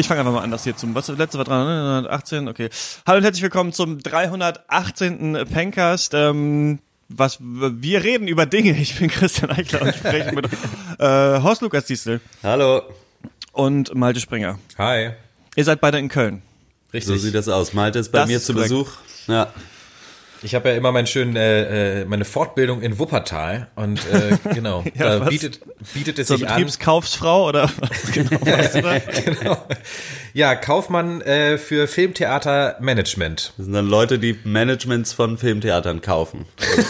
Ich fange einfach mal an, das hier zum, was letzte war 318, okay. Hallo und herzlich willkommen zum 318. Pencast. Ähm, was wir reden über Dinge. Ich bin Christian Eichler und spreche mit äh, Horst Lukas Diesel Hallo. und Malte Springer. Hi. Ihr seid beide in Köln. So sieht das aus. Malte ist bei Das mir ist zu korrekt. Besuch. Ja. Ich habe ja immer meinen schönen, äh, äh, meine Fortbildung in Wuppertal und äh, genau, Ja, da was? bietet, bietet es Zur sich an. Betriebskaufsfrau oder was genau weißt du genau. Ja, Kaufmann äh, für Filmtheatermanagement. Das sind dann Leute, die Managements von Filmtheatern kaufen.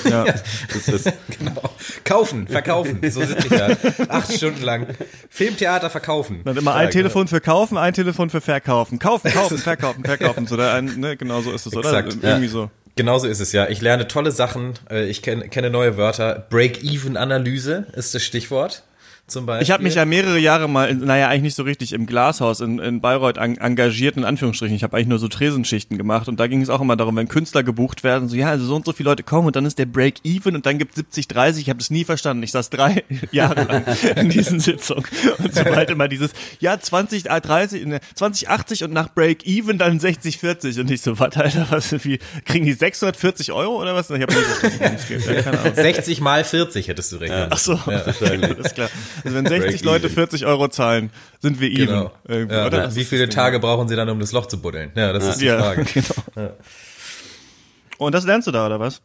Ja. Das ist, Genau. Kaufen, verkaufen. So sitze ich da. Acht Stunden lang. Filmtheater verkaufen. Dann immer Ja, ein Telefon für kaufen, ein Telefon für verkaufen. Kaufen, kaufen, verkaufen, verkaufen. So, da ein, ne, genau so ist es, oder? Exakt, Irgendwie so. Genau so ist es ja. Ich lerne tolle Sachen. Äh, Ich kenn, kenne neue Wörter. Break-Even-Analyse ist das Stichwort. Zum Beispiel. Ich habe mich ja mehrere Jahre mal, in, naja, eigentlich nicht so richtig im Glashaus in, in Bayreuth an, engagiert, in Anführungsstrichen. Ich habe eigentlich nur so Tresenschichten gemacht und da ging es auch immer darum, wenn Künstler gebucht werden, so ja, also so und so viele Leute kommen und dann ist der Break-Even und dann gibt 70, 30. Ich habe das nie verstanden. Ich saß drei Jahre lang in diesen Sitzungen und sobald immer dieses, ja, 20, äh, 30, ne, 20, 80 und nach Break-Even dann 60, 40 und ich so, was, Alter, was, wie, kriegen die 640 Euro oder was? Ich habe nicht verstanden, worum es geht. Ja, keine Ahnung. 60 mal 40 hättest du rechnen. Ach so, wahrscheinlich. alles klar. Also wenn 60 Break Leute even. 40 Euro zahlen, sind wir even. Genau. Ja, oder? Wie viele Tage brauchen sie dann, um das Loch zu buddeln? Ja, das ist die? Ja, Frage. genau. Und das lernst du da, oder was?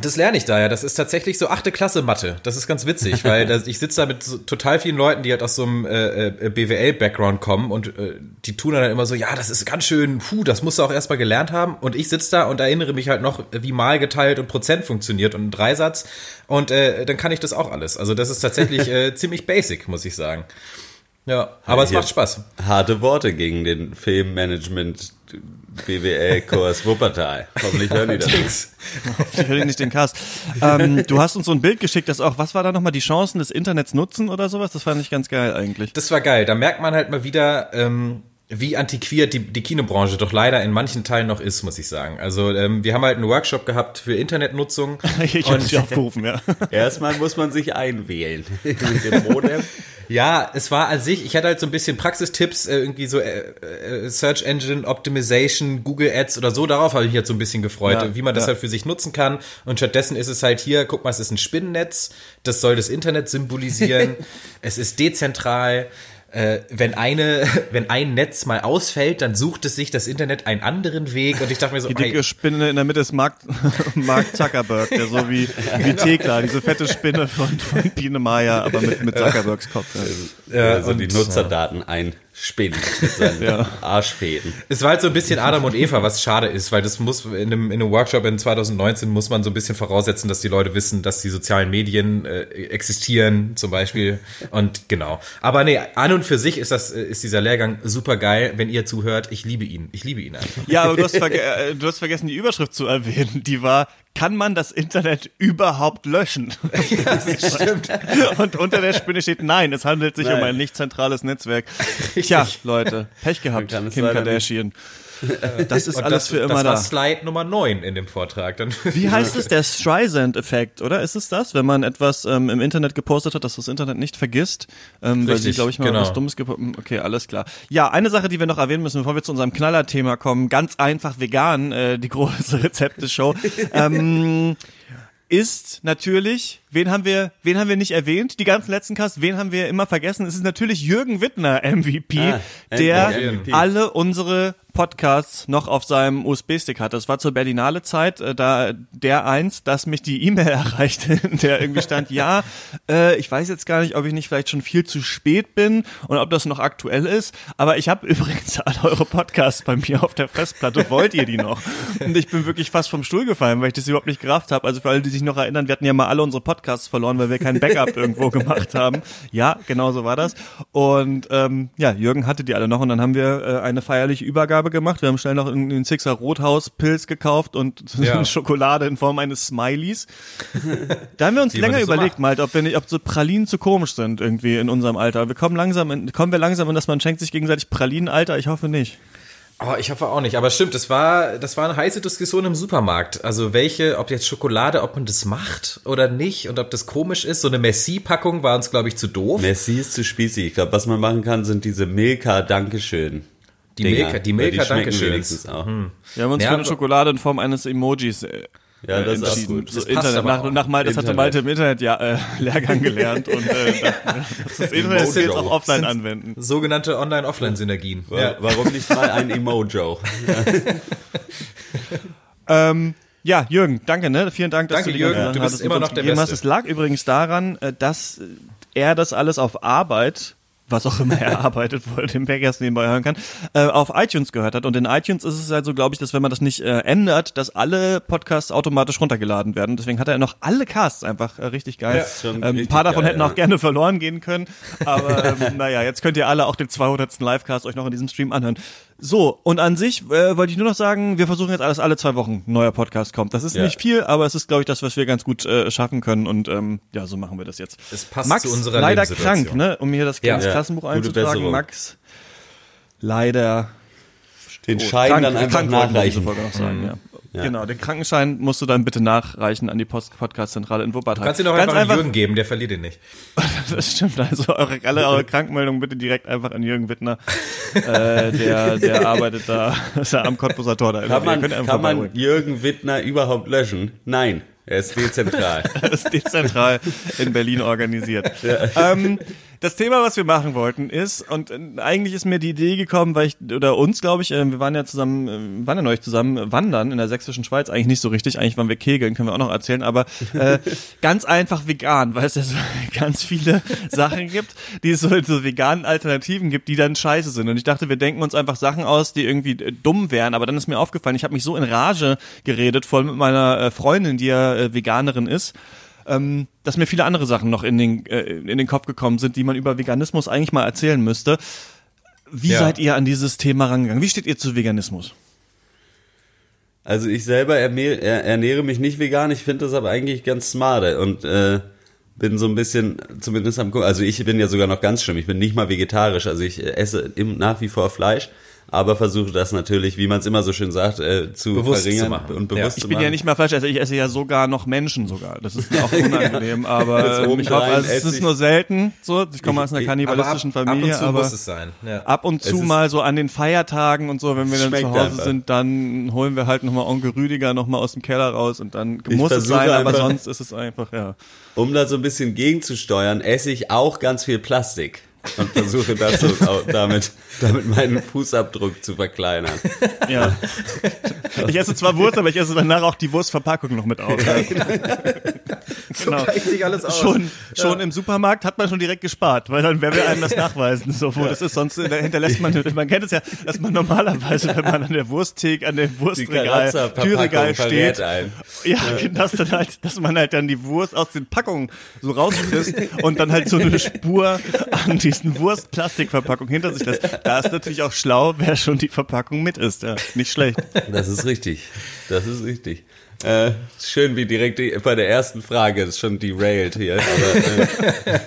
Das lerne ich da ja. Das ist tatsächlich so achte Klasse Mathe. Das ist ganz witzig, weil das, ich sitze da mit so, total vielen Leuten, die halt aus so einem äh, äh, BWL-Background kommen und äh, die tun dann immer so, ja, das ist ganz schön, puh, das musst du auch erstmal gelernt haben. Und ich sitze da und erinnere mich halt noch, wie mal geteilt und Prozent funktioniert und ein Dreisatz. Und äh, dann kann ich das auch alles. Also das ist tatsächlich äh, ziemlich basic, muss ich sagen. Ja, aber es hier- macht Spaß. harte Worte gegen den Filmmanagement BWL-Kurs Wuppertal. Hoffentlich hören die das. Ich höre nicht den Cast. Ähm, du hast uns so ein Bild geschickt, das auch, was war da nochmal, die Chancen des Internets nutzen oder sowas? Das fand ich ganz geil eigentlich. Das war geil. Da merkt man halt mal wieder, ähm, wie antiquiert die, die Kinobranche doch leider in manchen Teilen noch ist, muss ich sagen. Also ähm, wir haben halt einen Workshop gehabt für Internetnutzung. Ich habe dich aufgerufen, ja. Erstmal muss man sich einwählen. Mit dem Modem. Ja, es war an sich, ich hatte halt so ein bisschen Praxistipps, äh, irgendwie so äh, äh, Search Engine Optimization, Google Ads oder so, darauf habe ich jetzt so ein bisschen gefreut, Ja, wie man das ja. halt für sich nutzen kann. Und stattdessen ist es halt hier, guck mal, es ist ein Spinnennetz, das soll das Internet symbolisieren, es ist dezentral. Äh, wenn eine, wenn ein Netz mal ausfällt, dann sucht es sich das Internet einen anderen Weg. Und ich dachte mir so, Die dicke ey, Spinne in der Mitte ist Mark, Mark Zuckerberg, der so wie, wie Thekla, diese fette Spinne von, von Biene Maya, aber mit, mit Zuckerbergs Kopf. Ja. also die Nutzerdaten einspinnen seinen Ja. Arschfäden. Es war halt so ein bisschen Adam und Eva, was schade ist, weil das muss in einem, in einem Workshop in 2019 muss man so ein bisschen voraussetzen, dass die Leute wissen, dass die sozialen Medien äh, existieren, zum Beispiel. Und genau. Aber nee, an und für sich ist das, äh, ist dieser Lehrgang super geil. Wenn ihr zuhört, ich liebe ihn. Ich liebe ihn einfach. Ja, aber du hast, verge äh, du hast vergessen, die Überschrift zu erwähnen. Die war, kann man das Internet überhaupt löschen? Ja, das stimmt. Und unter der Spinne steht, nein, es handelt sich Nein. um ein nicht zentrales Netzwerk. Tja, Leute, Pech gehabt, Kim Kardashian. Das ist Und alles das, für immer das da. war Slide Nummer 9 in dem Vortrag. Dann Wie heißt es? Der Streisand-Effekt, oder? Ist es das, wenn man etwas ähm, im Internet gepostet hat, dass das Internet nicht vergisst? Ähm, weil sie, Richtig, glaube ich, mal genau. was Dummes gepostet Okay, alles klar. Ja, eine Sache, die wir noch erwähnen müssen, bevor wir zu unserem Knaller-Thema kommen, ganz einfach vegan, äh, die große Rezepte-Show. ähm, ist natürlich, wen haben wir, wen haben wir nicht erwähnt? Die ganzen letzten Cast, wen haben wir immer vergessen? Es ist natürlich Jürgen Wittner, MVP, Ah, der MVP. alle unsere Podcasts noch auf seinem USB-Stick hat. Das war zur Berlinale Zeit, äh, da der eins, dass mich die E-Mail erreichte, in der irgendwie stand, ja, äh, ich weiß jetzt gar nicht, ob ich nicht vielleicht schon viel zu spät bin und ob das noch aktuell ist, aber ich habe übrigens alle eure Podcasts bei mir auf der Festplatte. Wollt ihr die noch? Und ich bin wirklich fast vom Stuhl gefallen, weil ich das überhaupt nicht gerafft habe. Also für alle, die sich noch erinnern, wir hatten ja mal alle unsere Podcasts verloren, weil wir kein Backup irgendwo gemacht haben. Ja, genau so war das. Und ähm, ja, Jürgen hatte die alle noch und dann haben wir äh, eine feierliche Übergabe gemacht. Wir haben schnell noch in den Sixer Rothaus Pilz gekauft und so Ja. Schokolade in Form eines Smileys. Da haben wir uns länger das so überlegt, macht. Malte, ob wir nicht, ob so Pralinen zu komisch sind irgendwie in unserem Alter. Wir kommen langsam, in, kommen wir langsam in, dass man schenkt sich gegenseitig Pralinen, Alter. Ich hoffe nicht. Oh, ich hoffe auch nicht. Aber stimmt, das war, das war eine heiße Diskussion im Supermarkt. Also welche, ob jetzt Schokolade, ob man das macht oder nicht und ob das komisch ist. So eine Messi-Packung war uns, glaube ich, zu doof. Messi ist zu spießig. Ich glaube, was man machen kann, sind diese Milka Dankeschön. Die Dinger. Milka, die Ja, Milka, schmecken Dankeschön. wenigstens auch. Wir haben uns Ja, für eine Schokolade in Form eines Emojis äh, Ja, das ist auch gut. Das Internet, nach, auch. nach Malte, das hatte Internet. Malte im Internet ja, äh, Lehrgang gelernt und äh, das ist Internet das jetzt auch offline anwenden. Sogenannte Online-Offline-Synergien. Ja. Warum nicht mal ein Emojo? Ähm, ja, Jürgen, danke, ne? Vielen Dank, dass Danke, du die Jürgen. Du bist immer noch der gegeben hast. Beste. Es lag übrigens daran, äh, dass er das alles auf Arbeit was auch immer er arbeitet, wo er den Podcast nebenbei hören kann, äh, auf iTunes gehört hat. Und in iTunes ist es halt so, glaube ich, dass wenn man das nicht äh, ändert, dass alle Podcasts automatisch runtergeladen werden. Deswegen hat er noch alle Casts einfach äh, richtig geil. Ja, ähm, ein richtig paar davon geil, hätten ja. auch gerne verloren gehen können. Aber ähm, naja, jetzt könnt ihr alle auch den 200. Livecast euch noch in diesem Stream anhören. So, und an sich äh, wollte ich nur noch sagen, wir versuchen jetzt alles alle zwei Wochen ein neuer Podcast kommt. Das ist Ja. nicht viel, aber es ist, glaube ich, das, was wir ganz gut äh, schaffen können. Und ähm, ja, so machen wir das jetzt. Es passt Max, zu unserer leider krank, ne? Um hier das Ja. Klassenbuch einzutragen. Max, leider Den Schein dann einfach krank nachreichen. Folge noch sagen, ja. Ja. Genau, den Krankenschein musst du dann bitte nachreichen an die Podcast-Zentrale in Wuppertal. Kannst du noch Ganz einfach, einfach, an Jürgen geben, der verliert ihn nicht. das stimmt, also eure, alle eure Krankmeldungen bitte direkt einfach an Jürgen Wittner. äh, der, der arbeitet da, ist ja am Cottbuser Tor da. Kann man, kann man. Jürgen Wittner überhaupt löschen? Nein, er ist dezentral. Das ist dezentral in Berlin organisiert. Ähm, das Thema, was wir machen wollten, ist, und äh, eigentlich ist mir die Idee gekommen, weil ich, oder uns, glaube ich, äh, wir waren ja zusammen, äh, waren ja neulich zusammen wandern in der sächsischen Schweiz, eigentlich nicht so richtig, eigentlich waren wir kegeln, können wir auch noch erzählen, aber äh, ganz einfach vegan, weil es ja so ganz viele Sachen gibt, die es so, so veganen Alternativen gibt, die dann scheiße sind. Und ich dachte, wir denken uns einfach Sachen aus, die irgendwie dumm wären, aber dann ist mir aufgefallen, ich habe mich so in Rage geredet, voll mit meiner Freundin, die ja Veganerin ist, ähm, dass mir viele andere Sachen noch in den, äh, in den Kopf gekommen sind, die man über Veganismus eigentlich mal erzählen müsste. Wie Ja. seid ihr an dieses Thema rangegangen? Wie steht ihr zu Veganismus? Also ich selber ernähre, er- mich nicht vegan, ich finde das aber eigentlich ganz smart und äh, bin so ein bisschen, zumindest am gucken, also ich bin ja sogar noch ganz schlimm, ich bin nicht mal vegetarisch, also ich äh, esse im, nach wie vor Fleisch, aber versuche das natürlich, wie man es immer so schön sagt, äh, zu Bewusst zu verringern machen. und Ja. bewusst Ich zu bin ja nicht mal Fleischesser, ich esse ja sogar noch Menschen sogar. Das ist mir auch unangenehm, aber Das ähm, ich hoffe, also, es ist ich- nur selten so. Ich komme aus einer Ich- kannibalistischen ab, Familie, ab und zu aber muss es sein. Ja. ab und zu mal so an den Feiertagen und so, wenn wir dann zu Hause einfach. sind, dann holen wir halt nochmal Onkel Rüdiger nochmal aus dem Keller raus und dann Ich muss es sein, aber einfach- sonst ist es einfach, ja. Um da so ein bisschen gegenzusteuern, esse ich auch ganz viel Plastik und versuche das so damit, damit meinen Fußabdruck zu verkleinern. Ja. Ich esse zwar Wurst, aber ich esse danach auch die Wurstverpackung noch mit auf. genau. Gleicht sich alles aus. Schon, schon im Supermarkt hat man schon direkt gespart, weil dann wer will einem das nachweisen, so wo das ist. Sonst hinterlässt man, man kennt es ja, dass man normalerweise, wenn man an der Wursttheke, an dem Wurstregal, Türregal steht, einen. ja, das dann halt, dass man halt dann die Wurst aus den Packungen so rausfrisst und dann halt so eine Spur an diesen Wurstplastikverpackungen hinter sich lässt. Da ist natürlich auch schlau, wer schon die Verpackung mit ist. Ja, nicht schlecht. Das ist richtig. Das ist richtig. Äh, schön, wie direkt bei der ersten Frage ist schon derailed hier. Aber, äh,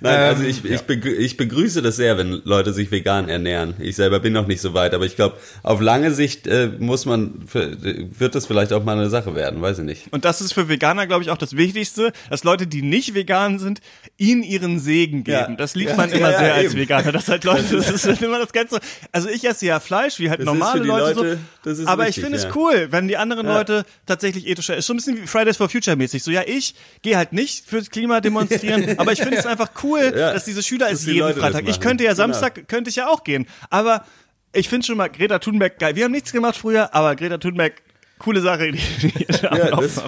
Nein, also ich, ich, begrü ich begrüße das sehr, wenn Leute sich vegan ernähren. Ich selber bin noch nicht so weit, aber ich glaube, auf lange Sicht äh, muss man, wird das vielleicht auch mal eine Sache werden, weiß ich nicht. Und das ist für Veganer, glaube ich, auch das Wichtigste, dass Leute, die nicht vegan sind, ihnen ihren Segen geben. Ja. Das liebt Ja, man ja, immer ja, sehr als eben. Veganer. Das halt Leute, das ist immer das Ganze. Also ich esse ja Fleisch, wie halt Das normale Leute, Leute- so. Aber wichtig, ich finde ja. es cool, wenn die anderen Ja. Leute tatsächlich ethischer ist. So ein bisschen wie Fridays for Future mäßig. So, ja, ich gehe halt nicht fürs Klima demonstrieren, aber ich finde es einfach cool, Ja. dass diese Schüler Dass es die jeden Leute Freitag. Ich könnte ja Genau. Samstag, könnte ich ja auch gehen. Aber ich finde schon mal Greta Thunberg geil. Wir haben nichts gemacht früher, aber Greta Thunberg, coole Sache, die, die ihr Ja, das-.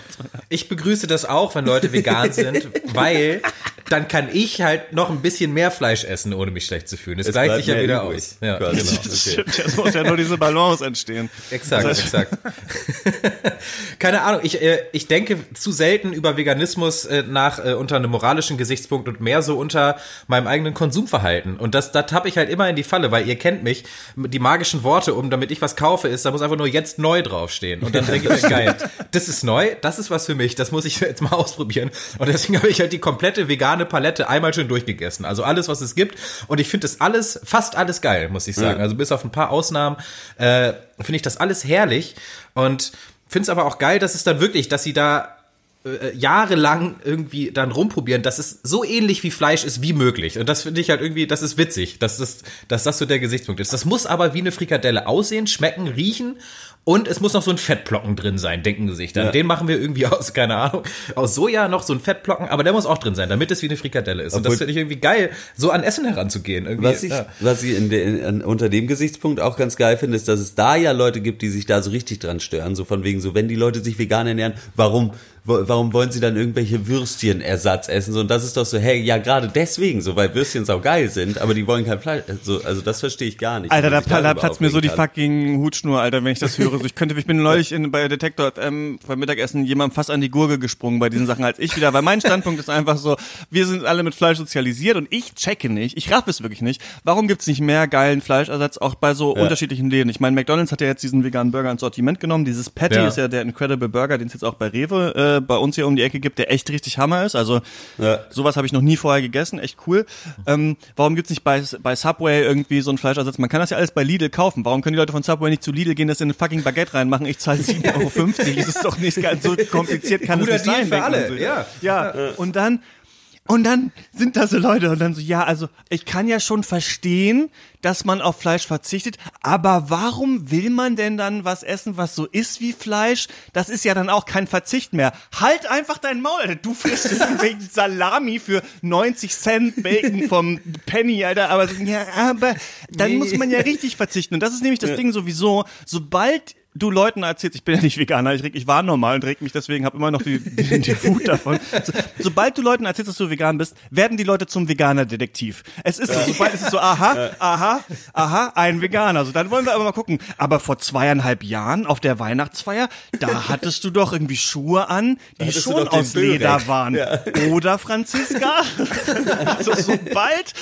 Ich begrüße das auch, wenn Leute vegan sind, weil dann kann ich halt noch ein bisschen mehr Fleisch essen, ohne mich schlecht zu fühlen. Es, Es gleicht sich ja wieder übrig. aus. Ja, genau. Okay. Stimmt, es muss ja nur diese Balance entstehen. Exakt, Das heißt- exakt. Keine Ahnung, ich, äh, ich denke zu selten über Veganismus äh, nach äh, unter einem moralischen Gesichtspunkt und mehr so unter meinem eigenen Konsumverhalten. Und das, da tappe ich halt immer in die Falle, weil ihr kennt mich. Die magischen Worte, um damit ich was kaufe, ist, da muss einfach nur jetzt neu draufstehen. Und dann denke ich geil, das ist neu, das ist was für mich, das muss ich jetzt mal ausprobieren. Und deswegen habe ich halt die komplette vegane Palette einmal schön durchgegessen. Also alles, was es gibt. Und ich finde das alles, fast alles geil, muss ich sagen. Also bis auf ein paar Ausnahmen äh, finde ich das alles herrlich. Und finde es aber auch geil, dass es dann wirklich, dass sie da äh, jahrelang irgendwie dann rumprobieren, dass es so ähnlich wie Fleisch ist wie möglich. Und das finde ich halt irgendwie, das ist witzig, dass das, dass das so der Gesichtspunkt ist. Das muss aber wie eine Frikadelle aussehen, schmecken, riechen und es muss noch so ein Fettblocken drin sein, denken sie sich dann. Ja. Den machen wir irgendwie aus, keine Ahnung, aus Soja noch so ein Fettblocken, aber der muss auch drin sein, damit es wie eine Frikadelle ist. Obwohl, und das finde ich irgendwie geil, so an Essen heranzugehen. Irgendwie, was ich, ja. was ich in de, in, unter dem Gesichtspunkt auch ganz geil finde, ist, dass es da ja Leute gibt, die sich da so richtig dran stören. So von wegen so, wenn die Leute sich vegan ernähren, warum warum wollen sie dann irgendwelche Würstchenersatz essen? So, und das ist doch so, hey, ja, gerade deswegen, so, weil Würstchen sau geil sind, aber die wollen kein Fleisch. So, also das verstehe ich gar nicht. Alter, da, da platzt mir so die fucking Hutschnur, Alter, wenn ich das höre. So, ich könnte, ich bin neulich in, bei Detektor FM beim Mittagessen jemandem fast an die Gurgel gesprungen bei diesen Sachen als ich wieder, weil mein Standpunkt ist einfach so, wir sind alle mit Fleisch sozialisiert und ich checke nicht, ich raff es wirklich nicht. Warum gibt's nicht mehr geilen Fleischersatz auch bei so ja. unterschiedlichen Läden? Ich meine, McDonalds hat ja jetzt diesen veganen Burger ins Sortiment genommen. Dieses Patty ja. ist ja der Incredible Burger, den es jetzt auch bei Rewe äh, bei uns hier um die Ecke gibt, der echt richtig Hammer ist. Also ja. sowas habe ich noch nie vorher gegessen, echt cool. Ähm, warum gibt's nicht bei, bei Subway irgendwie so einen Fleischersatz? Man kann das ja alles bei Lidl kaufen. Warum können die Leute von Subway nicht zu Lidl gehen, das in eine fucking Baguette reinmachen? Ich zahle 7,50 Euro. Das ist doch nicht ganz so kompliziert, kann es nicht Deal sein. Für alle. So. Ja. ja. Und dann und dann sind da so Leute und dann so, ja, also ich kann ja schon verstehen, dass man auf Fleisch verzichtet, aber warum will man denn dann was essen, was so ist wie Fleisch? Das ist ja dann auch kein Verzicht mehr. Halt einfach dein Maul. Du frisst irgendwelchen Salami für 90 Cent Bacon vom Penny, Alter, aber ja, aber dann nee. muss man ja richtig verzichten. Und das ist nämlich das ja. Ding sowieso, sobald du Leuten erzählst, ich bin ja nicht Veganer, ich, ich war normal und reg mich deswegen, habe immer noch die, die, die Wut davon. So, sobald du Leuten erzählst, dass du vegan bist, werden die Leute zum Veganer-Detektiv. Es ist so, sobald es ist so, aha, aha, aha, ein Veganer. So, dann wollen wir aber mal gucken. Aber vor zweieinhalb Jahren auf der Weihnachtsfeier, da hattest du doch irgendwie Schuhe an, die schon aus Leder waren. Ja. Oder Franziska? so, sobald,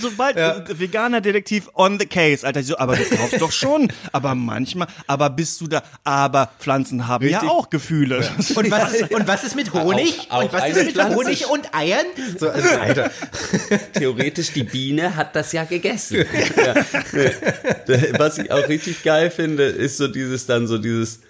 sobald ja. Veganer-Detektiv on the case, Alter, so, aber du brauchst doch schon. Aber manchmal, aber bist bist du da. Aber Pflanzen haben Richtig. ja auch Gefühle. Ja. Und, was, und was ist mit Honig? Auch, auch und was ist mit Pflanze. Honig und Eiern? So, also, Alter. Theoretisch, die Biene hat das ja gegessen. ja. Was ich auch richtig geil finde, ist so dieses dann so dieses,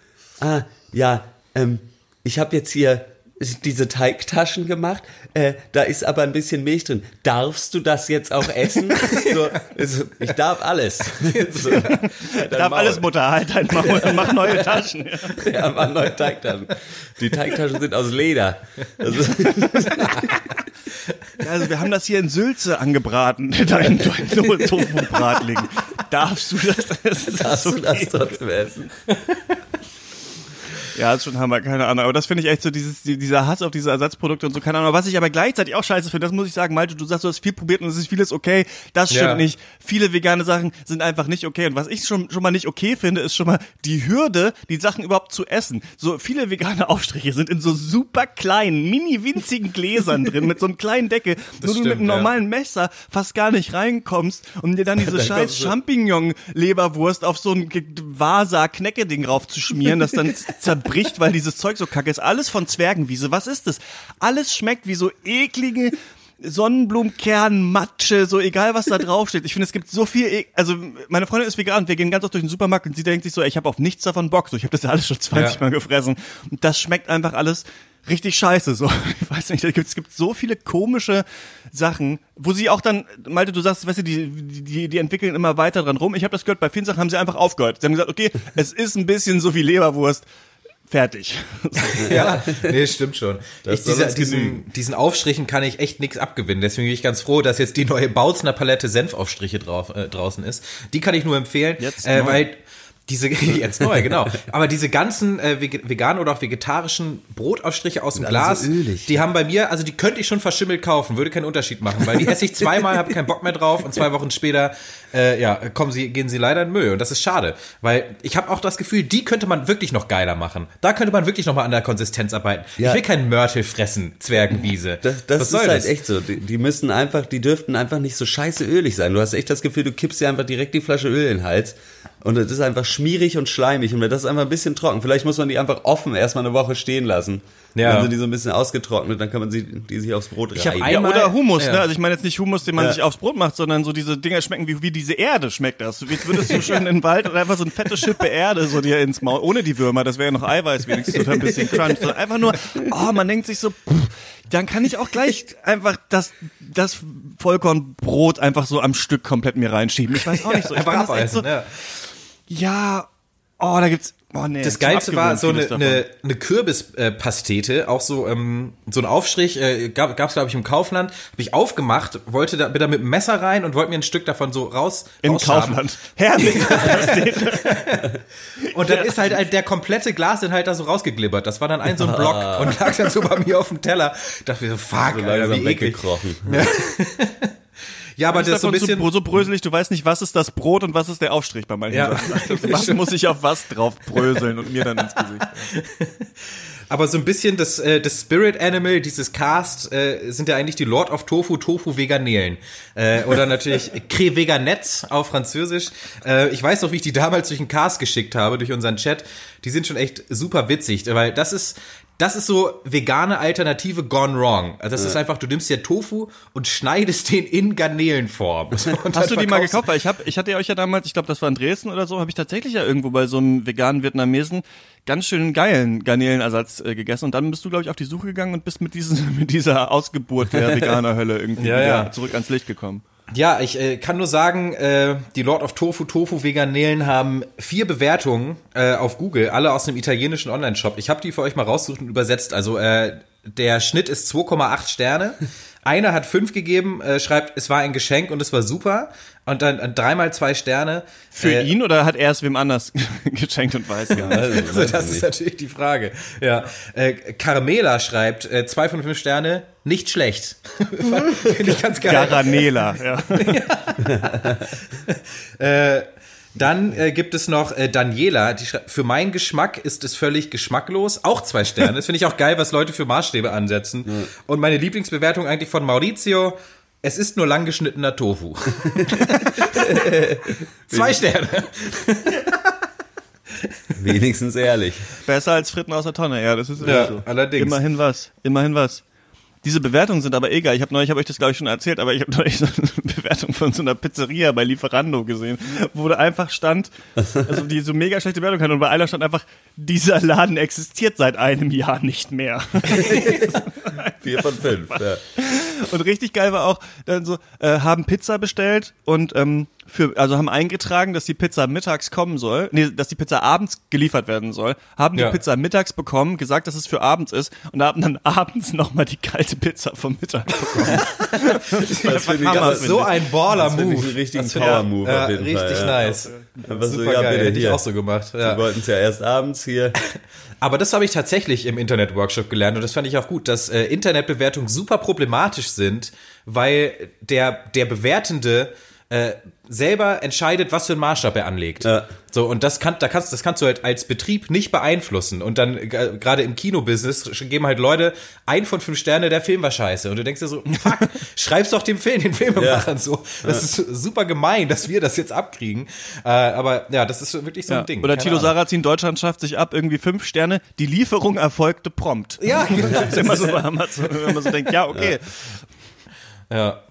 ah, ja, ähm, ich habe jetzt hier diese Teigtaschen gemacht. Äh, da ist aber ein bisschen Milch drin. Darfst du das jetzt auch essen? so, also, ich darf alles. so, darf Maul. alles, Mutter. Halt dein Maul und mach neue Taschen. ja, mach neue Teigtaschen. Die Teigtaschen sind aus Leder. Also, also wir haben das hier in Sülze angebraten, dein, dein Tofu-Bratling. Darfst du das essen? Darfst du das trotzdem essen? Ja, ist schon Hammer, keine Ahnung. Aber das finde ich echt so, dieses, dieser Hass auf diese Ersatzprodukte und so, keine Ahnung. Was ich aber gleichzeitig auch scheiße finde, das muss ich sagen, Malte, du sagst, du hast viel probiert und es ist vieles okay. Das stimmt ja. nicht. Viele vegane Sachen sind einfach nicht okay. Und was ich schon, schon mal nicht okay finde, ist schon mal die Hürde, die Sachen überhaupt zu essen. So viele vegane Aufstriche sind in so super kleinen, mini winzigen Gläsern drin, mit so einem kleinen Deckel, wo du mit einem normalen ja. Messer fast gar nicht reinkommst und dir dann diese dann scheiß Champignon-Leberwurst auf so ein Vasa-Knecke-Ding raufzuschmieren, das dann zerbricht bricht, weil dieses Zeug so kacke ist. Alles von Zwergenwiese. Was ist das? Alles schmeckt wie so eklige Sonnenblumenkernmatsche, so egal was da draufsteht. Ich finde, es gibt so viel, e also meine Freundin ist vegan, wir gehen ganz oft durch den Supermarkt und sie denkt sich so, ich habe auf nichts davon Bock, so ich habe das ja alles schon 20 ja. Mal gefressen und das schmeckt einfach alles richtig scheiße, so. Ich weiß nicht, es gibt so viele komische Sachen, wo sie auch dann, Malte, du sagst, weißt du, die, die, die entwickeln immer weiter dran rum. Ich habe das gehört, bei vielen Sachen haben sie einfach aufgehört. Sie haben gesagt, okay, es ist ein bisschen so wie Leberwurst fertig. ja, nee, stimmt schon. Ich, dieser, diesen, diesen Aufstrichen kann ich echt nichts abgewinnen. Deswegen bin ich ganz froh, dass jetzt die neue Bautzner Palette Senfaufstriche drauf, äh, draußen ist. Die kann ich nur empfehlen, jetzt äh, weil diese, jetzt neu, genau. Aber diese ganzen äh, veganen oder auch vegetarischen Brotaufstriche aus dem Glas, so die haben bei mir, also die könnte ich schon verschimmelt kaufen, würde keinen Unterschied machen, weil die esse ich zweimal, habe keinen Bock mehr drauf und zwei Wochen später, äh, ja, kommen sie, gehen sie leider in Müll und das ist schade, weil ich habe auch das Gefühl, die könnte man wirklich noch geiler machen. Da könnte man wirklich noch mal an der Konsistenz arbeiten. Ja. Ich will keinen Mörtel fressen, Zwergenwiese. Das, das ist halt echt so. Die, die müssen einfach, die dürften einfach nicht so scheiße ölig sein. Du hast echt das Gefühl, du kippst dir einfach direkt die Flasche Öl in den Hals Und es ist einfach schmierig und schleimig und das ist einfach ein bisschen trocken. Vielleicht muss man die einfach offen erstmal eine Woche stehen lassen. Ja. Dann sind die so ein bisschen ausgetrocknet, dann kann man sie, die sich aufs Brot ich reiben. Einmal, ja, oder Humus, ja. ne? Also ich meine jetzt nicht Humus, den man ja. sich aufs Brot macht, sondern so diese Dinger schmecken wie, wie diese Erde schmeckt das. Jetzt würdest du schön in den Wald und einfach so eine fette Schippe Erde so dir ins Maul, ohne die Würmer, das wäre ja noch Eiweiß wenigstens oder ein bisschen Crunch. So einfach nur, oh, man denkt sich so, pff, dann kann ich auch gleich einfach das, das Vollkornbrot einfach so am Stück komplett mir reinschieben. Ich weiß auch nicht so. Ich einfach abbeißen, so, ja. ja, oh, da gibt's Oh, nee, das Geilste war so eine, eine, eine Kürbispastete, auch so ähm, so ein Aufstrich, äh, gab es glaube ich im Kaufland, habe ich aufgemacht, wollte da, bin da mit dem Messer rein und wollte mir ein Stück davon so raus Im Kaufland. Herrlich. und dann ist halt, halt der komplette Glasinhalt da so rausgeglibbert. Das war dann ein so ein Block ah. und lag dann so bei mir auf dem Teller. Ich dachte mir so, fuck, so Alter, wie weggekrochen. Ja. Ja, aber das ist so ein bisschen so, so bröselig, du weißt nicht, was ist das Brot und was ist der Aufstrich bei manchen ja. Was muss ich auf was drauf bröseln und mir dann ins Gesicht. Aber so ein bisschen das, äh, das Spirit Animal, dieses Cast, äh, sind ja eigentlich die Lord of Tofu, Tofu Veganelen. Äh, oder natürlich Cré Veganets auf Französisch. Äh, ich weiß noch, wie ich die damals durch den Cast geschickt habe, durch unseren Chat. Die sind schon echt super witzig, weil das ist, das ist so vegane Alternative gone wrong. Also das ja. ist einfach, du nimmst ja Tofu und schneidest den in Garnelenform. Hast du die mal gekauft? Weil ich hab, ich hatte euch ja damals, ich glaube, das war in Dresden oder so, habe ich tatsächlich ja irgendwo bei so einem veganen Vietnamesen ganz schön geilen Garnelenersatz äh, gegessen und dann bist du, glaube ich, auf die Suche gegangen und bist mit, diesen, mit dieser Ausgeburt der veganer Hölle irgendwie ja, ja. zurück ans Licht gekommen. Ja, ich äh, kann nur sagen, äh, die Lord of Tofu Tofu Veganelen haben vier Bewertungen äh, auf Google, alle aus einem italienischen Online-Shop. Ich habe die für euch mal rausgesucht und übersetzt. Also äh, der Schnitt ist 2,8 Sterne. Einer hat fünf gegeben, äh, schreibt, es war ein Geschenk und es war super. Und dann äh, dreimal zwei Sterne. Für äh, ihn oder hat er es wem anders geschenkt und weiß gar nicht? also, das ist natürlich die Frage. Ja. Äh, Carmela schreibt, äh, zwei von fünf Sterne, nicht schlecht. Finde ich ganz geil. Garanela, ja. ja. äh, dann äh, gibt es noch äh, Daniela, die schreibt, für meinen Geschmack ist es völlig geschmacklos. Auch zwei Sterne. Das finde ich auch geil, was Leute für Maßstäbe ansetzen. Ja. Und meine Lieblingsbewertung eigentlich von Maurizio. Es ist nur langgeschnittener Tofu. zwei Sterne. Wenigstens ehrlich. Besser als Fritten aus der Tonne, ja, das ist ja, so. allerdings. Immerhin was, immerhin was. Diese Bewertungen sind aber egal. Ich habe neulich, habe euch das glaube ich schon erzählt, aber ich habe neulich so eine Bewertung von so einer Pizzeria bei Lieferando gesehen, wo da einfach stand, also die so mega schlechte Bewertung hat und bei einer stand einfach, dieser Laden existiert seit einem Jahr nicht mehr. Vier von fünf. Ja. Und richtig geil war auch dann so, äh, haben Pizza bestellt und ähm, für, also haben eingetragen, dass die Pizza mittags kommen soll, nee, dass die Pizza abends geliefert werden soll, haben die ja. Pizza mittags bekommen, gesagt, dass es für abends ist und haben dann abends nochmal die kalte Pizza vom Mittag bekommen. das, das, ich, das ist so ein Baller-Move. Das richtigen Power-Move ja, Richtig ja. nice. Super so, ja, geil, hätte ich auch so gemacht. Ja. Sie wollten es ja erst abends hier. Aber das habe ich tatsächlich im Internet-Workshop gelernt und das fand ich auch gut, dass äh, Internetbewertungen super problematisch sind, weil der, der Bewertende äh, selber entscheidet, was für einen Maßstab er anlegt. Ja. So, und das, kann, da kannst, das kannst du halt als Betrieb nicht beeinflussen. Und dann, äh, gerade im Kinobusiness, geben halt Leute ein von fünf Sterne, der Film war scheiße. Und du denkst dir so, fuck, schreib's doch dem Film, den Filmemachern ja. so. Das ja. ist super gemein, dass wir das jetzt abkriegen. Äh, aber ja, das ist wirklich so ein Ding. Oder Tilo Sarrazin, Deutschland schafft sich ab, irgendwie fünf Sterne, die Lieferung erfolgte prompt. Ja, genau. das ist immer so bei Amazon, wenn man so denkt, ja, okay. ja.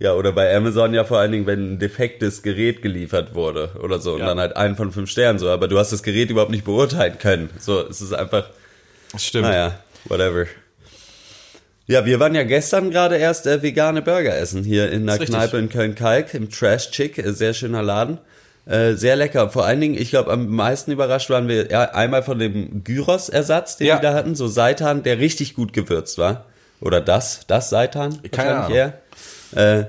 Ja, oder bei Amazon ja vor allen Dingen, wenn ein defektes Gerät geliefert wurde oder so und ja. dann halt einen von fünf Sternen so, aber du hast das Gerät überhaupt nicht beurteilen können. So, es ist einfach. Das stimmt. Naja, whatever. Ja, wir waren ja gestern gerade erst äh, vegane Burger essen hier in der Kneipe in Köln-Kalk im Trash Chick, äh, sehr schöner Laden. Äh, sehr lecker. Vor allen Dingen, ich glaube, am meisten überrascht waren wir ja, einmal von dem Gyros-Ersatz, den ja. die da hatten, so Seitan, der richtig gut gewürzt war. Oder das, das Seitan. Keine Ahnung. Eher. Äh,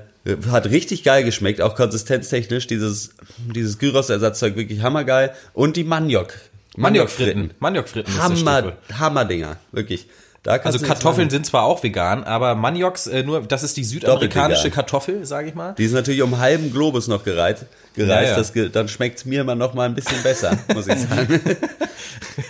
hat richtig geil geschmeckt, auch konsistenztechnisch. Dieses, dieses Gyros-Ersatzzeug wirklich hammergeil. Und die Maniok. Maniokfritten. Maniokfritten. Hammer, Hammerdinger. Wirklich. also Kartoffeln sind zwar auch vegan, aber Manioks, äh, nur, das ist die südamerikanische Kartoffel, sage ich mal. Die ist natürlich um halben Globus noch gereizt. gereizt. Ja, ja. Das, dann schmeckt's mir immer noch mal ein bisschen besser, muss ich sagen.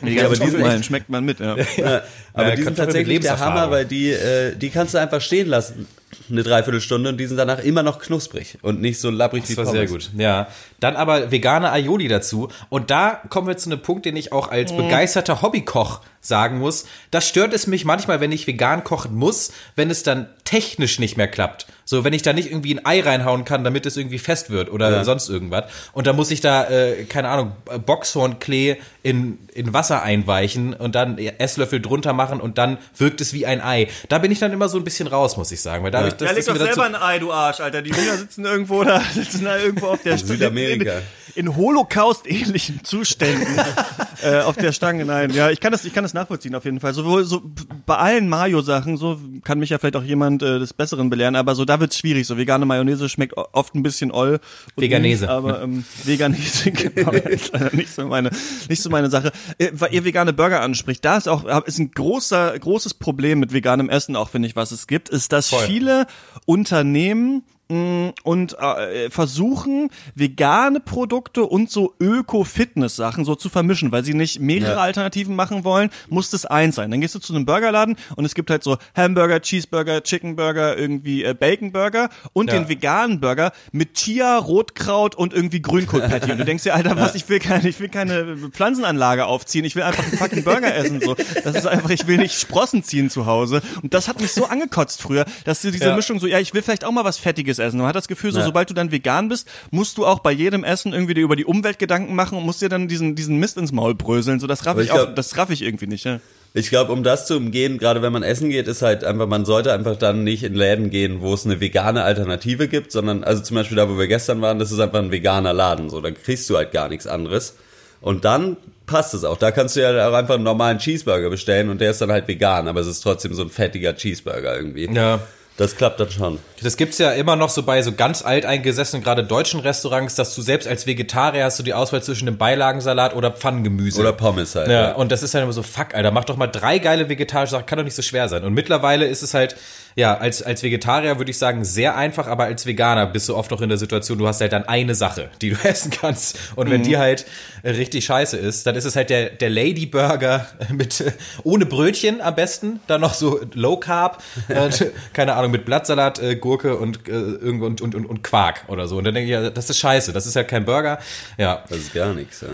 ja, aber die sind, schmeckt man mit, ja. ja aber die sind tatsächlich der Hammer, weil die, äh, die kannst du einfach stehen lassen eine Dreiviertelstunde und die sind danach immer noch knusprig und nicht so labbrig Das wie war Pommes. sehr gut. Ja. Dann aber vegane Aioli dazu. Und da kommen wir zu einem Punkt, den ich auch als begeisterter Hobbykoch sagen muss. Das stört es mich manchmal, wenn ich vegan kochen muss, wenn es dann technisch nicht mehr klappt. So, wenn ich da nicht irgendwie ein Ei reinhauen kann, damit es irgendwie fest wird oder Ja. sonst irgendwas. Und dann muss ich da, äh, keine Ahnung, Boxhornklee in, in Wasser einweichen und dann Esslöffel drunter machen und dann wirkt es wie ein Ei. Da bin ich dann immer so ein bisschen raus, muss ich sagen. Weil dadurch, dass Ja, leg doch selber ein Ei, du Arsch, Alter. Die Wiener sitzen irgendwo da, sitzen da irgendwo auf der Südamerika. In, in Holocaust-ähnlichen Zuständen äh, auf der Stange. Nein, ja, ich kann das, ich kann das nachvollziehen auf jeden Fall. Sowohl so bei allen Mayo-Sachen, so kann mich ja vielleicht auch jemand äh, des Besseren belehren, aber so da wird's schwierig. So vegane Mayonnaise schmeckt oft ein bisschen oll. Veganese. mies, Aber ähm, Veganese, genau, ist leider nicht so meine, nicht so meine Sache. Äh, weil ihr vegane Burger anspricht, da ist auch ist ein großer, großes Problem mit veganem Essen, auch finde ich, was es gibt, ist, dass Voll. viele Unternehmen und äh, versuchen vegane Produkte und so Öko-Fitness-Sachen so zu vermischen, weil sie nicht mehrere Ja. Alternativen machen wollen, muss das eins sein. Dann gehst du zu einem Burgerladen und es gibt halt so Hamburger, Cheeseburger, Chickenburger, irgendwie äh, Baconburger und Ja. den veganen Burger mit Chia, Rotkraut und irgendwie Grünkohl-Patty. Und du denkst dir, Alter, was, ich will keine, ich will keine Pflanzenanlage aufziehen, ich will einfach einen fucking Burger essen, so. Das ist einfach, ich will nicht Sprossen ziehen zu Hause. Und das hat mich so angekotzt früher, dass du diese Ja. Mischung so, ja, ich will vielleicht auch mal was Fettiges essen. Man hat das Gefühl, so, Ja. sobald du dann vegan bist, musst du auch bei jedem Essen irgendwie dir über die Umwelt Gedanken machen und musst dir dann diesen, diesen Mist ins Maul bröseln. So, das raff ich, ich auch, glaub- das raff ich irgendwie nicht, ja. Ich glaube, um das zu umgehen, gerade wenn man essen geht, ist halt einfach, man sollte einfach dann nicht in Läden gehen, wo es eine vegane Alternative gibt, sondern, also zum Beispiel da, wo wir gestern waren, das ist einfach ein veganer Laden, so, da kriegst du halt gar nichts anderes. Und dann passt es auch. Da kannst du ja auch einfach einen normalen Cheeseburger bestellen und der ist dann halt vegan, aber es ist trotzdem so ein fettiger Cheeseburger irgendwie. Ja. Das klappt dann schon. Das gibt's ja immer noch so bei so ganz alteingesessenen, gerade deutschen Restaurants, dass du selbst als Vegetarier hast du die Auswahl zwischen einem Beilagensalat oder Pfannengemüse. Oder Pommes halt. ja, und das ist dann immer so, fuck, Alter, mach doch mal drei geile vegetarische Sachen, kann doch nicht so schwer sein. Und mittlerweile ist es halt, ja, als, als Vegetarier würde ich sagen, sehr einfach, aber als Veganer bist du oft noch in der Situation, du hast halt dann eine Sache, die du essen kannst. Und wenn die halt richtig scheiße ist, dann ist es halt der, der Lady Burger mit, ohne Brötchen am besten, dann noch so Low Carb, äh, keine Ahnung, mit Blattsalat, äh, Gurke und, äh, irgendwo und, und, und, und Quark oder so. Und dann denke ich, ja, das ist scheiße, das ist halt kein Burger. Ja. Das ist gar nichts, ja.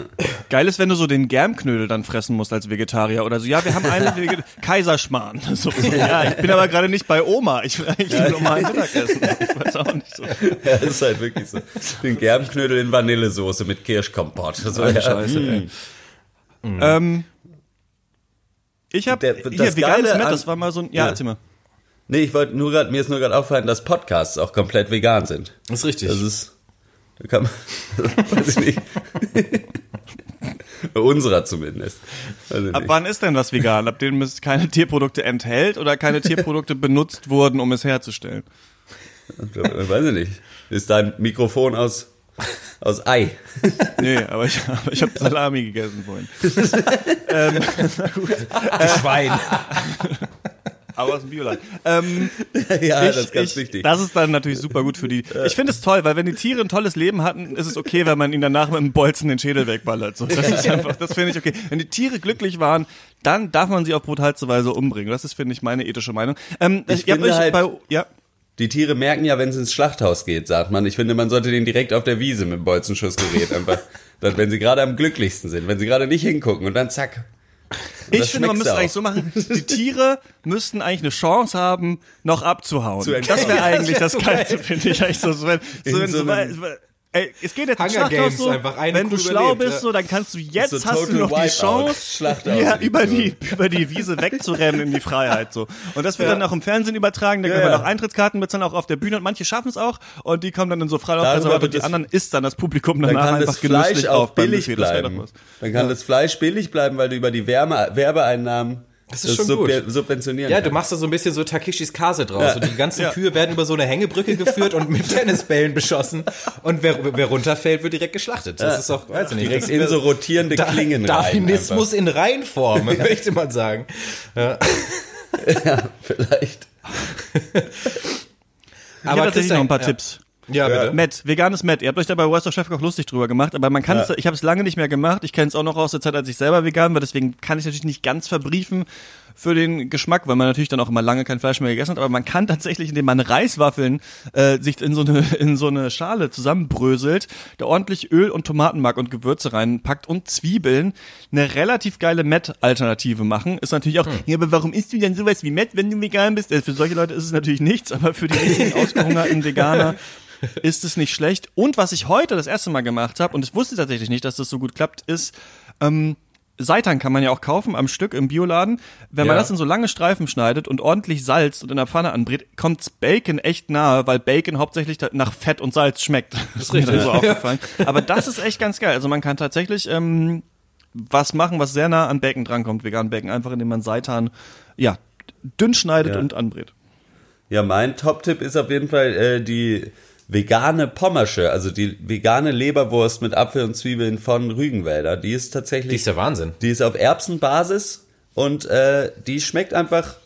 Geil ist, wenn du so den Germknödel dann fressen musst als Vegetarier oder so. Ja, wir haben einen Kaiserschmarrn. So, so, ja, ich bin aber gerade nicht bei Oma. Ich will eigentlich nur mal ein Mittagessen. Ich weiß auch nicht so. Ja, das ist halt wirklich so. Den Gerbenknödel in Vanillesoße mit Kirschkompott. Das war ja, Scheiße, ey. Ähm, ich habe hier das veganes Met, das war mal so ein. Ja, Ja. erzähl mal. Nee, ich wollte nur gerade, mir ist nur gerade auffallen, dass Podcasts auch komplett vegan sind. Das ist richtig. Das ist, da kann man, weiß ich nicht. Unserer zumindest. Ich Ab wann ist denn was vegan? Ab dem es keine Tierprodukte enthält oder keine Tierprodukte benutzt wurden, um es herzustellen? Weiß ich nicht. Ist dein Mikrofon aus, aus Ei? Nee, aber ich, aber ich habe Salami gegessen vorhin. Schwein. Aber aus dem Bioland. Ähm, ja, ich, das ist ganz ich, wichtig. Das ist dann natürlich super gut für die. Ich finde es toll, weil wenn die Tiere ein tolles Leben hatten, ist es okay, wenn man ihnen danach mit einem Bolzen den Schädel wegballert. So, das ist einfach, das finde ich okay. Wenn die Tiere glücklich waren, dann darf man sie auf brutalste Weise umbringen. Das ist, finde ich, meine ethische Meinung. Ähm, Ich habt finde halt- bei, ja, Die Tiere merken ja, wenn es ins Schlachthaus geht, sagt man. Ich finde, man sollte den direkt auf der Wiese mit dem Bolzenschussgerät einfach, dann, wenn sie gerade am glücklichsten sind, wenn sie gerade nicht hingucken und dann zack. Ich finde, man müsste eigentlich so machen, die Tiere müssten eigentlich eine Chance haben, noch abzuhauen. Zu das wäre eigentlich das Geilste, finde ich. Eigentlich so, so, wenn, so, wenn, so weil- Ey, es geht jetzt Hunger Games so, einfach, eine wenn du schlau überlebt, bist, so, dann kannst du jetzt So hast du noch die Chance, ja, über die über die Wiese wegzurennen in die Freiheit so. Und das wird Ja. dann auch im Fernsehen übertragen, da Ja, können wir noch Eintrittskarten bezahlen, auch auf der Bühne. Und manche schaffen es auch und die kommen dann in so Darüber und wird die anderen isst dann das Publikum Dann danach kann einfach das Fleisch auch billig bleiben. Dann kann das Fleisch billig bleiben, weil du über die Wärme, Werbeeinnahmen Das ist schon gut. subventionieren Ja, du kannst. machst da so ein bisschen so Takeshis Kase draus. Ja. Und die ganzen Ja. Kühe werden über so eine Hängebrücke geführt und mit Tennisbällen beschossen. Und wer, wer runterfällt, wird direkt geschlachtet. Das ist doch, weiß ich nicht. Direkt das in so rotierende Da- Klingen rein. Darwinismus in Reinform, möchte man sagen. einfach. Vielleicht. Ich habe tatsächlich noch ein paar ja. Tipps. Ja, bitte. Matt, veganes Matt. Ihr habt euch da bei Worst of Chefkoch lustig drüber gemacht, aber man kann es, ich habe es lange nicht mehr gemacht. Ich kenne es auch noch aus der Zeit, als ich selber vegan war, deswegen kann ich natürlich nicht ganz verbriefen, für den Geschmack, weil man natürlich dann auch immer lange kein Fleisch mehr gegessen hat, aber man kann tatsächlich, indem man Reiswaffeln äh, sich in so eine in so eine Schale zusammenbröselt, da ordentlich Öl und Tomatenmark und Gewürze reinpackt und Zwiebeln, eine relativ geile Met-Alternative machen. Ist natürlich auch, hm. ja, aber warum isst du denn sowas wie Met, wenn du vegan bist? Äh, für solche Leute ist es natürlich nichts, aber für die richtigen ausgehungerten Veganer ist es nicht schlecht. Und was ich heute das erste Mal gemacht habe, und ich wusste tatsächlich nicht, dass das so gut klappt, ist, ähm, Seitan kann man ja auch kaufen am Stück im Bioladen. Wenn man das in so lange Streifen schneidet und ordentlich salzt und in der Pfanne anbrät, kommt's Bacon echt nahe, weil Bacon hauptsächlich nach Fett und Salz schmeckt. Das ist mir dann so aufgefallen. Aber das ist echt ganz geil. Also man kann tatsächlich ähm, was machen, was sehr nah an Bacon drankommt, vegan Bacon, einfach indem man Seitan ja dünn schneidet ja. und anbrät. Ja, mein Top-Tipp ist auf jeden Fall äh, die vegane Pommersche, also die vegane Leberwurst mit Apfel und Zwiebeln von Rügenwälder. Die ist tatsächlich. Die ist der Wahnsinn. Die ist auf Erbsenbasis und äh, die schmeckt einfach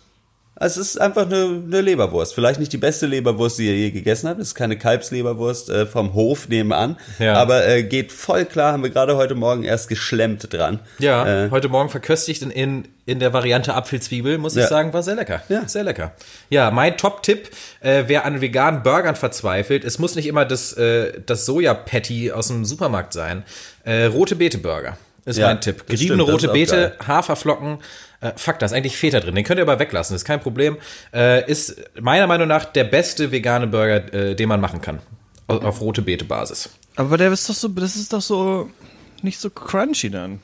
es ist einfach eine, eine Leberwurst. Vielleicht nicht die beste Leberwurst, die ihr je gegessen habt. Es ist keine Kalbsleberwurst äh, vom Hof nebenan. Ja. Aber äh, geht voll klar, haben wir gerade heute Morgen erst geschlemmt dran. Ja, äh, heute Morgen verköstigt in, in, in der Variante Apfelzwiebel, muss ja. ich sagen, war sehr lecker. Ja. Sehr lecker. Ja, mein Top-Tipp, äh, wer an veganen Burgern verzweifelt, es muss nicht immer das, äh, das Soja-Patty aus dem Supermarkt sein. Äh, rote Beete-Burger ist ja, mein Tipp. Geriebene rote Beete, Haferflocken, äh, fuck, da ist eigentlich Feta drin. Den könnt ihr aber weglassen, ist kein Problem. Äh, ist meiner Meinung nach der beste vegane Burger, äh, den man machen kann. Auf, auf rote Beete-Basis. Aber der ist doch so, das ist doch so nicht so crunchy dann.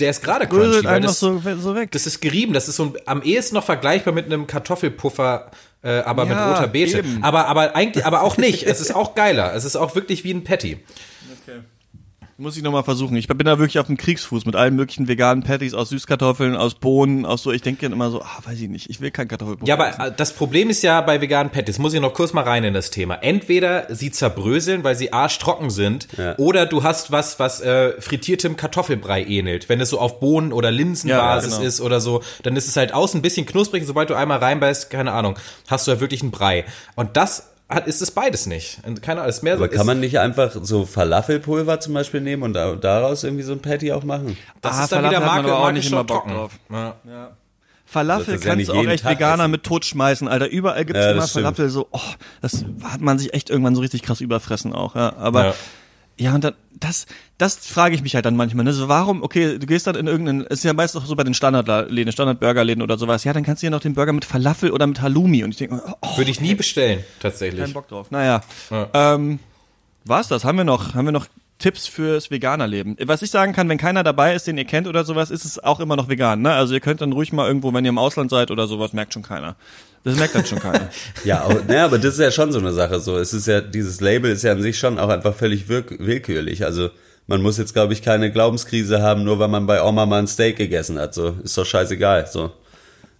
Der ist gerade crunchy. Weil das, so, so weg. das ist gerieben. Das ist so am ehesten noch vergleichbar mit einem Kartoffelpuffer, äh, aber ja, mit roter Beete. Aber, aber eigentlich, aber auch nicht. es ist auch geiler. Es ist auch wirklich wie ein Patty. Okay. Muss ich nochmal versuchen. Ich bin da wirklich auf dem Kriegsfuß mit allen möglichen veganen Patties aus Süßkartoffeln, aus Bohnen, aus so. Ich denke immer so, ah, weiß ich nicht, ich will kein Kartoffelpuffer. Ja, aber essen. das Problem ist ja bei veganen Patties, muss ich noch kurz mal rein in das Thema. Entweder sie zerbröseln, weil sie arschtrocken sind, ja. oder du hast was, was äh, frittiertem Kartoffelbrei ähnelt. Wenn es so auf Bohnen- oder Linsenbasis ja, genau. ist oder so, dann ist es halt außen ein bisschen knusprig. Sobald du einmal reinbeißt, keine Ahnung, hast du ja wirklich einen Brei. Und das hat, ist es beides nicht. Keine Ahnung, ist mehr Aber kann man nicht einfach so Falafelpulver zum Beispiel nehmen und daraus irgendwie so ein Patty auch machen? Das ah, ist dann Falafel wieder Marke, auch nicht immer Bock drauf. Ja. ja. Falafel kannst ja du auch echt Veganer essen. mit tot schmeißen, Alter. Überall gibt's ja, immer Falafel so, oh, das hat man sich echt irgendwann so richtig krass überfressen auch, ja. Aber ja. Und dann, das, das frage ich mich halt dann manchmal. Ne? So, warum, okay, du gehst dann in irgendeinen, ist ja meist auch so bei den Standardläden, Standard-Burgerläden oder sowas. Ja, dann kannst du ja noch den Burger mit Falafel oder mit Halloumi. Und ich denke, oh, würde ich nie bestellen, tatsächlich. Kein Bock drauf. Naja, ja. ähm, war's das? Haben wir noch, haben wir noch Tipps fürs Veganerleben. Was ich sagen kann, wenn keiner dabei ist, den ihr kennt oder sowas, ist es auch immer noch vegan. Ne? Also ihr könnt dann ruhig mal irgendwo, wenn ihr im Ausland seid oder sowas, merkt schon keiner. Das merkt dann schon keiner. ja, aber, ne, aber das ist ja schon so eine Sache. So, es ist ja dieses Label ist ja an sich schon auch einfach völlig willkürlich. Also man muss jetzt, glaube ich, keine Glaubenskrise haben, nur weil man bei Oma mal ein Steak gegessen hat. So ist doch scheißegal. So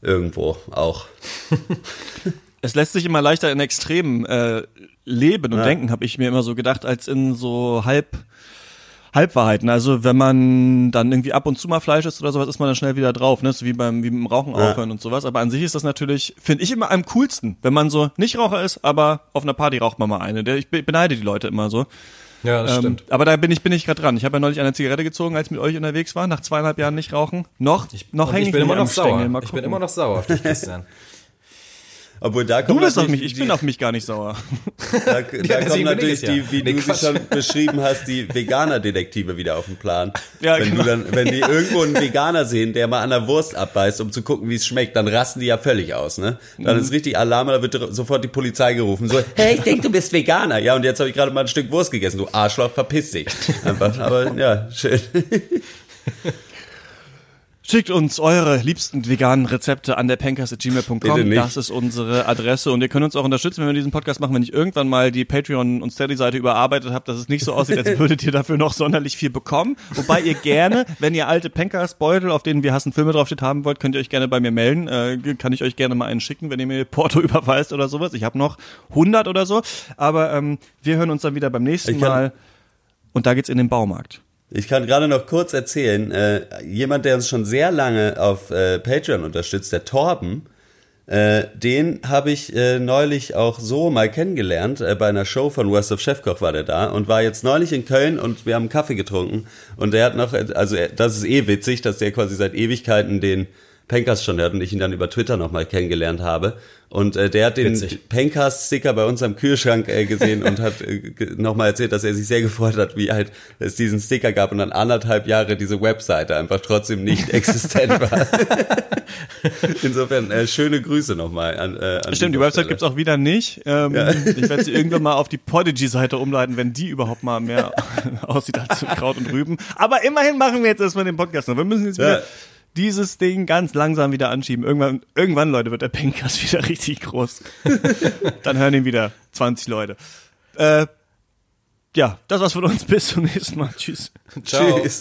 irgendwo auch. es lässt sich immer leichter in Extremen äh, leben und ja. denken, habe ich mir immer so gedacht, als in so halb Halbwahrheiten. Also wenn man dann irgendwie ab und zu mal Fleisch isst oder sowas, ist man dann schnell wieder drauf, ne? So wie beim wie beim Rauchen ja. aufhören und sowas. Aber an sich ist das natürlich, finde ich immer am coolsten, wenn man so nicht Raucher ist, aber auf einer Party raucht man mal eine. Ich beneide die Leute immer so. Ja, das ähm, stimmt. Aber da bin ich bin ich gerade dran. Ich habe ja neulich eine Zigarette gezogen, als ich mit euch unterwegs war, nach zweieinhalb Jahren nicht rauchen. Noch, ich, noch hänge ich, ich bin immer noch sauer. Ich bin immer noch sauer auf dich, Christian. Obwohl da kommt du bist auf mich, ich bin auf mich gar nicht sauer. Da, da ja, kommt natürlich die, wie nee, du sie schon beschrieben hast, die Veganer-Detektive wieder auf den Plan. Ja, wenn genau. du dann, wenn die irgendwo einen Veganer sehen, der mal an der Wurst abbeißt, um zu gucken, wie es schmeckt, dann rasten die ja völlig aus, ne? Dann mhm. ist richtig Alarm, da wird sofort die Polizei gerufen. So, hey, ich denk, du bist Veganer. Ja, und jetzt habe ich gerade mal ein Stück Wurst gegessen. Du Arschloch, verpiss dich. Einfach, aber ja, schön. Schickt uns eure liebsten veganen Rezepte an der pencast.gmail.com. Das ist unsere Adresse und ihr könnt uns auch unterstützen, wenn wir diesen Podcast machen, wenn ich irgendwann mal die Patreon- und Steady-Seite überarbeitet habe, dass es nicht so aussieht, als würdet ihr dafür noch sonderlich viel bekommen. Wobei ihr gerne, wenn ihr alte Pencast-Beutel, auf denen wir hassen Filme draufsteht, haben wollt, könnt ihr euch gerne bei mir melden. Äh, kann ich euch gerne mal einen schicken, wenn ihr mir Porto überweist oder sowas. Ich habe noch 100 oder so. Aber ähm, wir hören uns dann wieder beim nächsten Mal. Und da geht's in den Baumarkt. Ich kann gerade noch kurz erzählen, äh, jemand, der uns schon sehr lange auf äh, Patreon unterstützt, der Torben, äh, den habe ich äh, neulich auch so mal kennengelernt. Äh, bei einer Show von Worst of Chefkoch war der da und war jetzt neulich in Köln und wir haben Kaffee getrunken. Und der hat noch, also das ist eh witzig, dass der quasi seit Ewigkeiten den Pencast schon hört und ich ihn dann über Twitter nochmal kennengelernt habe. Und äh, der hat den Pencast-Sticker bei uns am Kühlschrank äh, gesehen und hat äh, nochmal erzählt, dass er sich sehr gefreut hat, wie halt es diesen Sticker gab und dann anderthalb Jahre diese Webseite einfach trotzdem nicht existent war. Insofern äh, schöne Grüße nochmal an, äh, an Stimmt, die Website gibt's auch wieder nicht. Ähm, ja. Ich werde sie irgendwann mal auf die Podigy-Seite umleiten, wenn die überhaupt mal mehr aussieht als Kraut und Rüben. Aber immerhin machen wir jetzt erstmal den Podcast noch. Wir müssen jetzt wieder ja dieses Ding ganz langsam wieder anschieben. Irgendwann, irgendwann Leute, wird der Pencast wieder richtig groß. Dann hören ihn wieder 20 Leute. Äh, ja, das war's von uns. Bis zum nächsten Mal. Tschüss. Ciao. Tschüss.